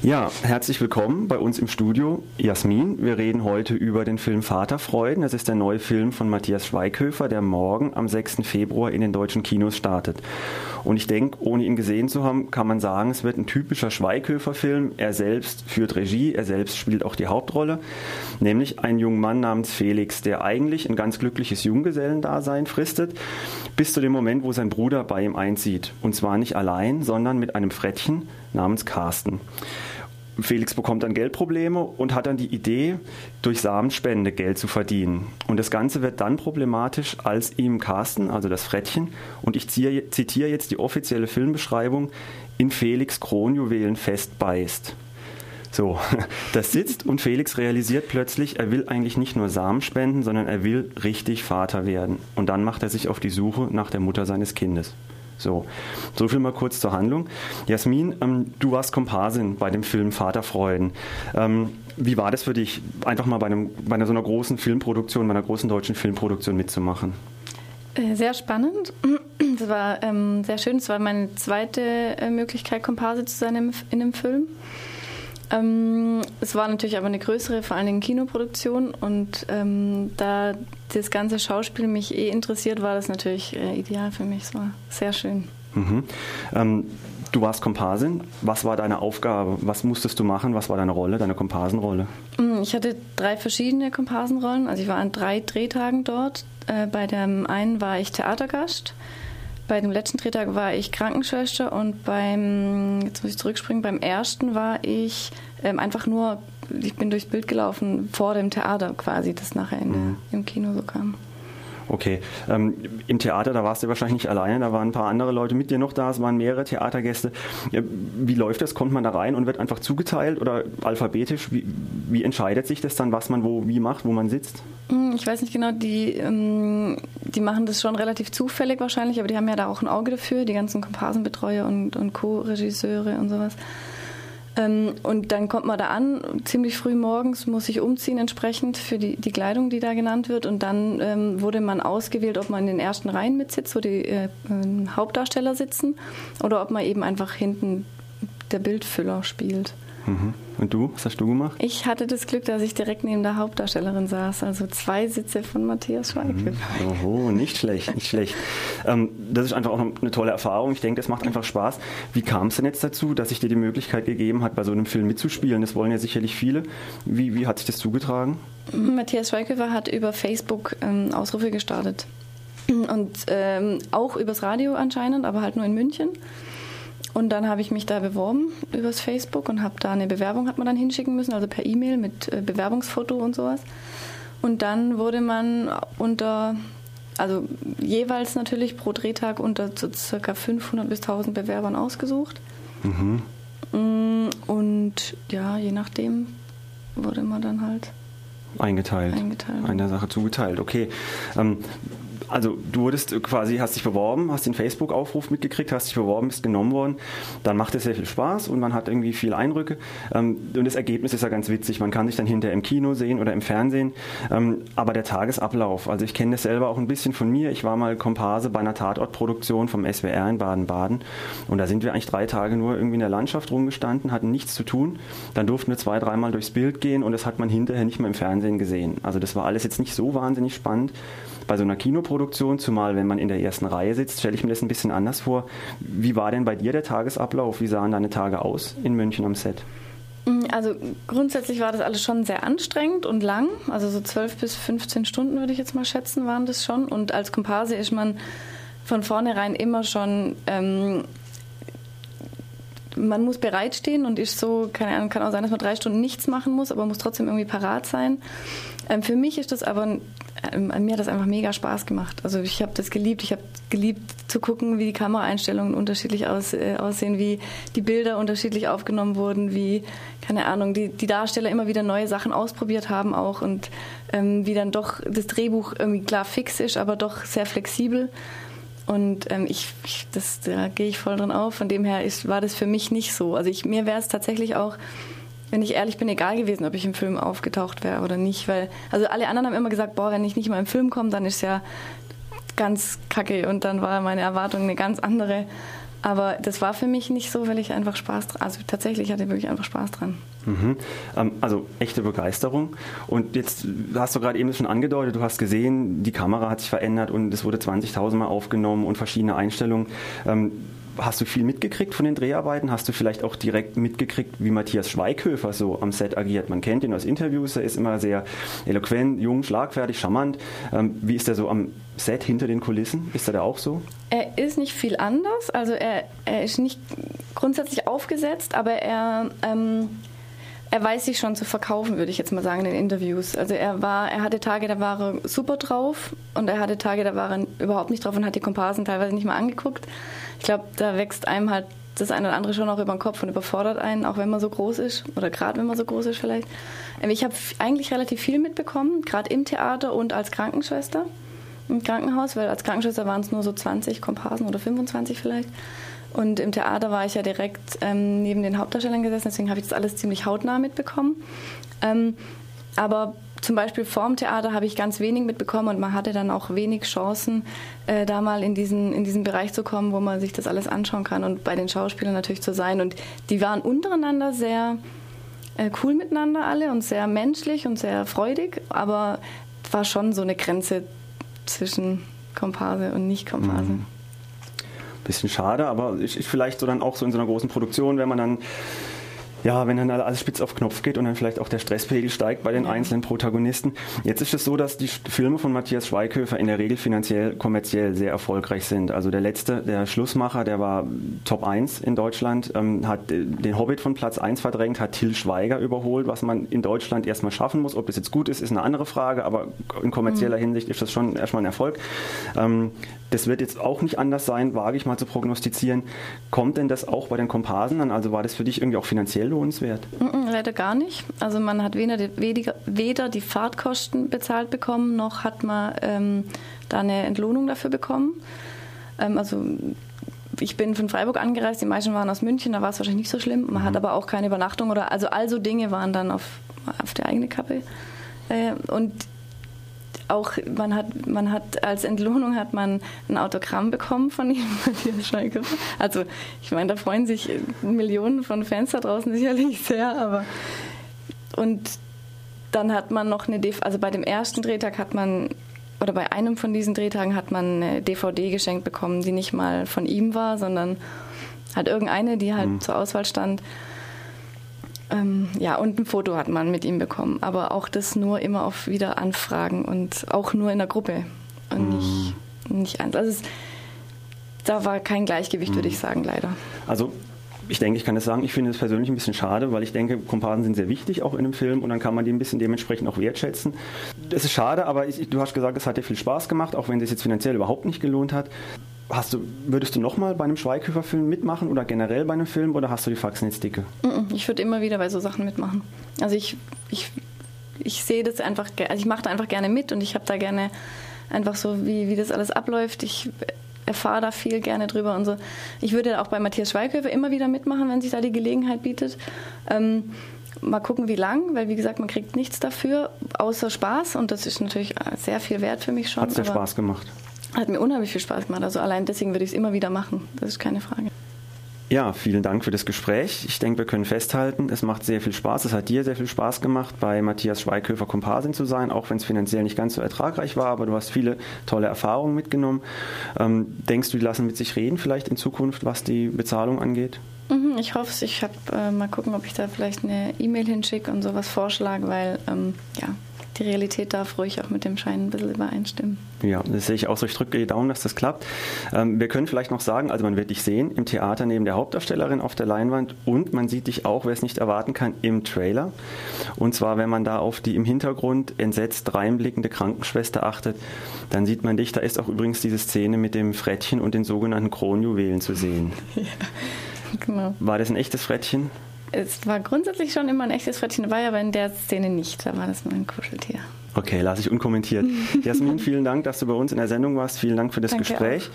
Ja, herzlich willkommen bei uns im Studio. Jasmin, wir reden heute über den Film Vaterfreuden. Das ist der neue Film von Matthias Schweighöfer, der morgen am 6. Februar in den deutschen Kinos startet. Und ich denke, ohne ihn gesehen zu haben, kann man sagen, es wird ein typischer Schweighöfer-Film. Er selbst führt Regie, er selbst spielt auch die Hauptrolle, nämlich ein junger Mann namens Felix, der eigentlich ein ganz glückliches Junggesellendasein fristet, bis zu dem Moment, wo sein Bruder bei ihm einzieht. Und zwar nicht allein, sondern mit einem Frettchen namens Carsten. Felix bekommt dann Geldprobleme und hat dann die Idee, durch Samenspende Geld zu verdienen. Und das Ganze wird dann problematisch, als ihm Carsten, also das Frettchen, und ich zitiere jetzt die offizielle Filmbeschreibung, in Felix Kronjuwelen festbeißt. So, das sitzt und Felix realisiert plötzlich, er will eigentlich nicht nur Samen spenden, sondern er will richtig Vater werden. Und dann macht er sich auf die Suche nach der Mutter seines Kindes. So, so viel mal kurz zur Handlung. Jasmin, ähm, du warst Komparsin bei dem Film Vaterfreuden. Ähm, wie war das für dich, einfach mal bei, einem, bei einer so einer großen Filmproduktion, bei einer großen deutschen Filmproduktion mitzumachen? Äh, sehr spannend. Das war ähm, sehr schön. Es war meine zweite äh, Möglichkeit, Komparse zu sein in einem Film. Ähm, es war natürlich aber eine größere, vor allen Dingen Kinoproduktion. Und ähm, da das ganze Schauspiel mich eh interessiert, war das natürlich äh, ideal für mich. Es war sehr schön. Mhm. Ähm, du warst Komparsin. Was war deine Aufgabe? Was musstest du machen? Was war deine Rolle, deine Komparsenrolle? Mm, ich hatte drei verschiedene Komparsenrollen. Also ich war an drei Drehtagen dort. Äh, bei dem einen war ich Theatergast. Bei dem letzten Drehtag war ich Krankenschwester und beim, jetzt muss ich zurückspringen, beim ersten war ich ähm, einfach nur, ich bin durchs Bild gelaufen vor dem Theater quasi, das nachher in, mhm. im Kino so kam. Okay. Ähm, Im Theater, da warst du wahrscheinlich nicht alleine, da waren ein paar andere Leute mit dir noch da, es waren mehrere Theatergäste. Wie läuft das? Kommt man da rein und wird einfach zugeteilt oder alphabetisch? Wie, wie entscheidet sich das dann, was man wo wie macht, wo man sitzt? Hm, ich weiß nicht genau, die, ähm, die machen das schon relativ zufällig wahrscheinlich, aber die haben ja da auch ein Auge dafür, die ganzen Komparsenbetreuer und, und Co-Regisseure und sowas. Ähm, und dann kommt man da an, ziemlich früh morgens muss ich umziehen entsprechend für die, die Kleidung, die da genannt wird. Und dann ähm, wurde man ausgewählt, ob man in den ersten Reihen mitsitzt, wo die äh, Hauptdarsteller sitzen, oder ob man eben einfach hinten der Bildfüller spielt. Mhm. Und du, was hast du gemacht? Ich hatte das Glück, dass ich direkt neben der Hauptdarstellerin saß, also zwei Sitze von Matthias Schweighöfer. Mhm. Oho, nicht schlecht, nicht schlecht. Ähm, das ist einfach auch eine tolle Erfahrung. Ich denke, das macht einfach Spaß. Wie kam es denn jetzt dazu, dass sich dir die Möglichkeit gegeben hat, bei so einem Film mitzuspielen? Das wollen ja sicherlich viele. Wie, wie hat sich das zugetragen? Matthias Schweighöfer hat über Facebook ähm, Ausrufe gestartet. Und ähm, auch übers Radio anscheinend, aber halt nur in München. Und dann habe ich mich da beworben übers Facebook und habe da eine Bewerbung hat man dann hinschicken müssen, also per E-Mail mit äh, Bewerbungsfoto und sowas. Und dann wurde man unter, also jeweils natürlich pro Drehtag unter so circa 500 bis 1000 Bewerbern ausgesucht. Mhm. Mm, und ja, je nachdem wurde man dann halt eingeteilt. eingeteilt. Einer Sache zugeteilt. Okay. Ähm, also du wurdest quasi, hast dich beworben, hast den Facebook-Aufruf mitgekriegt, hast dich beworben, bist genommen worden. Dann macht es sehr viel Spaß und man hat irgendwie viele Eindrücke. Ähm, und das Ergebnis ist ja ganz witzig. Man kann sich dann hinterher im Kino sehen oder im Fernsehen. Ähm, aber der Tagesablauf, also ich kenne das selber auch ein bisschen von mir. Ich war mal Komparse bei einer Tatortproduktion vom SWR in Baden-Baden. Und da sind wir eigentlich drei Tage nur irgendwie in der Landschaft rumgestanden, hatten nichts zu tun. Dann durften wir zwei, dreimal durchs Bild gehen und das hat man hinterher nicht mehr im Fernsehen gesehen. Also das war alles jetzt nicht so wahnsinnig spannend bei so einer Kinoproduktion, zumal wenn man in der ersten Reihe sitzt, stelle ich mir das ein bisschen anders vor. Wie war denn bei dir der Tagesablauf? Wie sahen deine Tage aus in München am Set? Mm, also grundsätzlich war das alles schon sehr anstrengend und lang. Also so 12 bis 15 Stunden würde ich jetzt mal schätzen, waren das schon. Und als Komparse ist man von vornherein immer schon ähm, man muss bereitstehen und ist so, keine Ahnung, kann auch sein, dass man drei Stunden nichts machen muss, aber muss trotzdem irgendwie parat sein. Ähm, für mich ist das aber, ähm, mir hat das einfach mega Spaß gemacht. Also ich habe das geliebt. Ich habe geliebt zu gucken, wie die Kameraeinstellungen unterschiedlich aus, äh, aussehen, wie die Bilder unterschiedlich aufgenommen wurden, wie, keine Ahnung, die, die Darsteller immer wieder neue Sachen ausprobiert haben auch und ähm, wie dann doch das Drehbuch irgendwie klar fix ist, aber doch sehr flexibel. Und ähm, ich, ich, das, da gehe ich voll drin auf. Von dem her ist, war das für mich nicht so. Also ich, mir wäre es tatsächlich auch, wenn ich ehrlich bin, egal gewesen, ob ich im Film aufgetaucht wäre oder nicht. Weil, also alle anderen haben immer gesagt, boah, wenn ich nicht mal im Film komme, dann ist ja ganz kacke. Und dann war meine Erwartung eine ganz andere. Aber das war für mich nicht so, weil ich einfach Spaß dran, also tatsächlich hatte ich wirklich einfach Spaß dran. Mhm. Ähm, also echte Begeisterung. Und jetzt hast du gerade eben schon angedeutet, du hast gesehen, die Kamera hat sich verändert und es wurde 20.000 Mal aufgenommen und verschiedene Einstellungen. Hast du viel mitgekriegt von den Dreharbeiten? Hast du vielleicht auch direkt mitgekriegt, wie Matthias Schweighöfer so am Set agiert? Man kennt ihn aus Interviews, er ist immer sehr eloquent, jung, schlagfertig, charmant. Ähm, wie ist er so am Set hinter den Kulissen? Ist er da auch so? Er ist nicht viel anders. Also er, er ist nicht grundsätzlich aufgesetzt, aber er... Ähm er weiß sich schon zu verkaufen, würde ich jetzt mal sagen, in den Interviews. Also er war, er hatte Tage, da war er super drauf und er hatte Tage, da war er überhaupt nicht drauf und hat die Komparsen teilweise nicht mal angeguckt ich glaube, da wächst einem halt das eine oder andere schon auch über den Kopf und überfordert einen, auch wenn man so groß ist oder gerade wenn man so groß ist vielleicht. Ähm, ich habe eigentlich relativ viel mitbekommen, gerade im Theater und als Krankenschwester im Krankenhaus, weil als Krankenschwester waren es nur so 20 Komparsen oder 25 vielleicht. Und im Theater war ich ja direkt ähm, neben den Hauptdarstellern gesessen, deswegen habe ich das alles ziemlich hautnah mitbekommen. Ähm, aber zum Beispiel vorm Theater habe ich ganz wenig mitbekommen und man hatte dann auch wenig Chancen, äh, da mal in diesen, in diesen Bereich zu kommen, wo man sich das alles anschauen kann und bei den Schauspielern natürlich zu sein. Und die waren untereinander sehr äh, cool miteinander alle und sehr menschlich und sehr freudig, aber war schon so eine Grenze zwischen Komparse und Nicht-Komparse. Mhm. Bisschen schade, aber ist vielleicht so dann auch so in so einer großen Produktion, wenn man dann ja, wenn dann alles spitz auf Knopf geht und dann vielleicht auch der Stresspegel steigt bei den einzelnen Protagonisten. Jetzt ist es so, dass die Filme von Matthias Schweighöfer in der Regel finanziell, kommerziell sehr erfolgreich sind. Also der letzte, der Schlussmacher, der war Top 1 in Deutschland, ähm, hat den Hobbit von Platz 1 verdrängt, hat Till Schweiger überholt, was man in Deutschland erstmal schaffen muss. Ob das jetzt gut ist, ist eine andere Frage, aber in kommerzieller mhm. Hinsicht ist das schon erstmal ein Erfolg. Ähm, das wird jetzt auch nicht anders sein, wage ich mal zu prognostizieren. Kommt denn das auch bei den Komparsen an? Also war das für dich irgendwie auch finanziell lohnenswert? Leider gar nicht. Also man hat weder die, weder die Fahrtkosten bezahlt bekommen, noch hat man ähm, da eine Entlohnung dafür bekommen. Ähm, also ich bin von Freiburg angereist, die meisten waren aus München, da war es wahrscheinlich nicht so schlimm. Man mhm. hat aber auch keine Übernachtung oder also also Dinge waren dann auf, auf der eigene Kappe. Äh, und auch man hat, man hat als Entlohnung hat man ein Autogramm bekommen von ihm, Matthias Schweighöfer. Also ich meine, da freuen sich Millionen von Fans da draußen sicherlich sehr, aber und dann hat man noch eine, DV also bei dem ersten Drehtag hat man oder bei einem von diesen Drehtagen hat man eine DVD geschenkt bekommen, die nicht mal von ihm war, sondern halt irgendeine, die halt mhm. zur Auswahl stand. Ähm, ja, und ein Foto hat man mit ihm bekommen, aber auch das nur immer auf Wiederanfragen und auch nur in der Gruppe und mhm. nicht, nicht eins. Also es, da war kein Gleichgewicht, mhm. würde ich sagen, leider. Also ich denke, ich kann das sagen, ich finde es persönlich ein bisschen schade, weil ich denke, Komparsen sind sehr wichtig auch in einem Film und dann kann man die ein bisschen dementsprechend auch wertschätzen. Das ist schade, aber ich, du hast gesagt, es hat dir viel Spaß gemacht, auch wenn es jetzt finanziell überhaupt nicht gelohnt hat. Hast du, würdest du nochmal bei einem Schweighöfer-Film mitmachen oder generell bei einem Film oder hast du die Faxen jetzt dicke? Ich würde immer wieder bei so Sachen mitmachen. Also ich, ich, ich sehe das einfach, also ich mache da einfach gerne mit und ich habe da gerne einfach so, wie, wie das alles abläuft. Ich erfahre da viel gerne drüber und so. Ich würde auch bei Matthias Schweighöfer immer wieder mitmachen, wenn sich da die Gelegenheit bietet. Ähm, mal gucken, wie lang, weil wie gesagt, man kriegt nichts dafür, außer Spaß und das ist natürlich sehr viel wert für mich schon. Hat dir Spaß gemacht? Hat mir unheimlich viel Spaß gemacht. Also allein deswegen würde ich es immer wieder machen. Das ist keine Frage. Ja, vielen Dank für das Gespräch. Ich denke, wir können festhalten, es macht sehr viel Spaß. Es hat dir sehr viel Spaß gemacht, bei Matthias Schweighöfer Komparsin zu sein, auch wenn es finanziell nicht ganz so ertragreich war, aber du hast viele tolle Erfahrungen mitgenommen. Ähm, denkst du, die lassen mit sich reden vielleicht in Zukunft, was die Bezahlung angeht? Mhm, ich hoffe es. Ich habe äh, mal gucken, ob ich da vielleicht eine E-Mail hinschicke und sowas vorschlage, weil ähm, ja, die Realität darf ruhig auch mit dem Schein ein bisschen übereinstimmen. Ja, das sehe ich auch so. Ich drücke die Daumen, dass das klappt. Ähm, wir können vielleicht noch sagen, also man wird dich sehen im Theater neben der Hauptdarstellerin auf der Leinwand und man sieht dich auch, wer es nicht erwarten kann, im Trailer. Und zwar, wenn man da auf die im Hintergrund entsetzt reinblickende Krankenschwester achtet, dann sieht man dich. Da ist auch übrigens diese Szene mit dem Frettchen und den sogenannten Kronjuwelen zu sehen. Ja, genau. War das ein echtes Frettchen? Es war grundsätzlich schon immer ein echtes Frettchen dabei, aber in der Szene nicht. Da war das nur ein Kuscheltier. Okay, lasse ich unkommentiert. Jasmin, vielen Dank, dass du bei uns in der Sendung warst. Vielen Dank für das Danke Gespräch.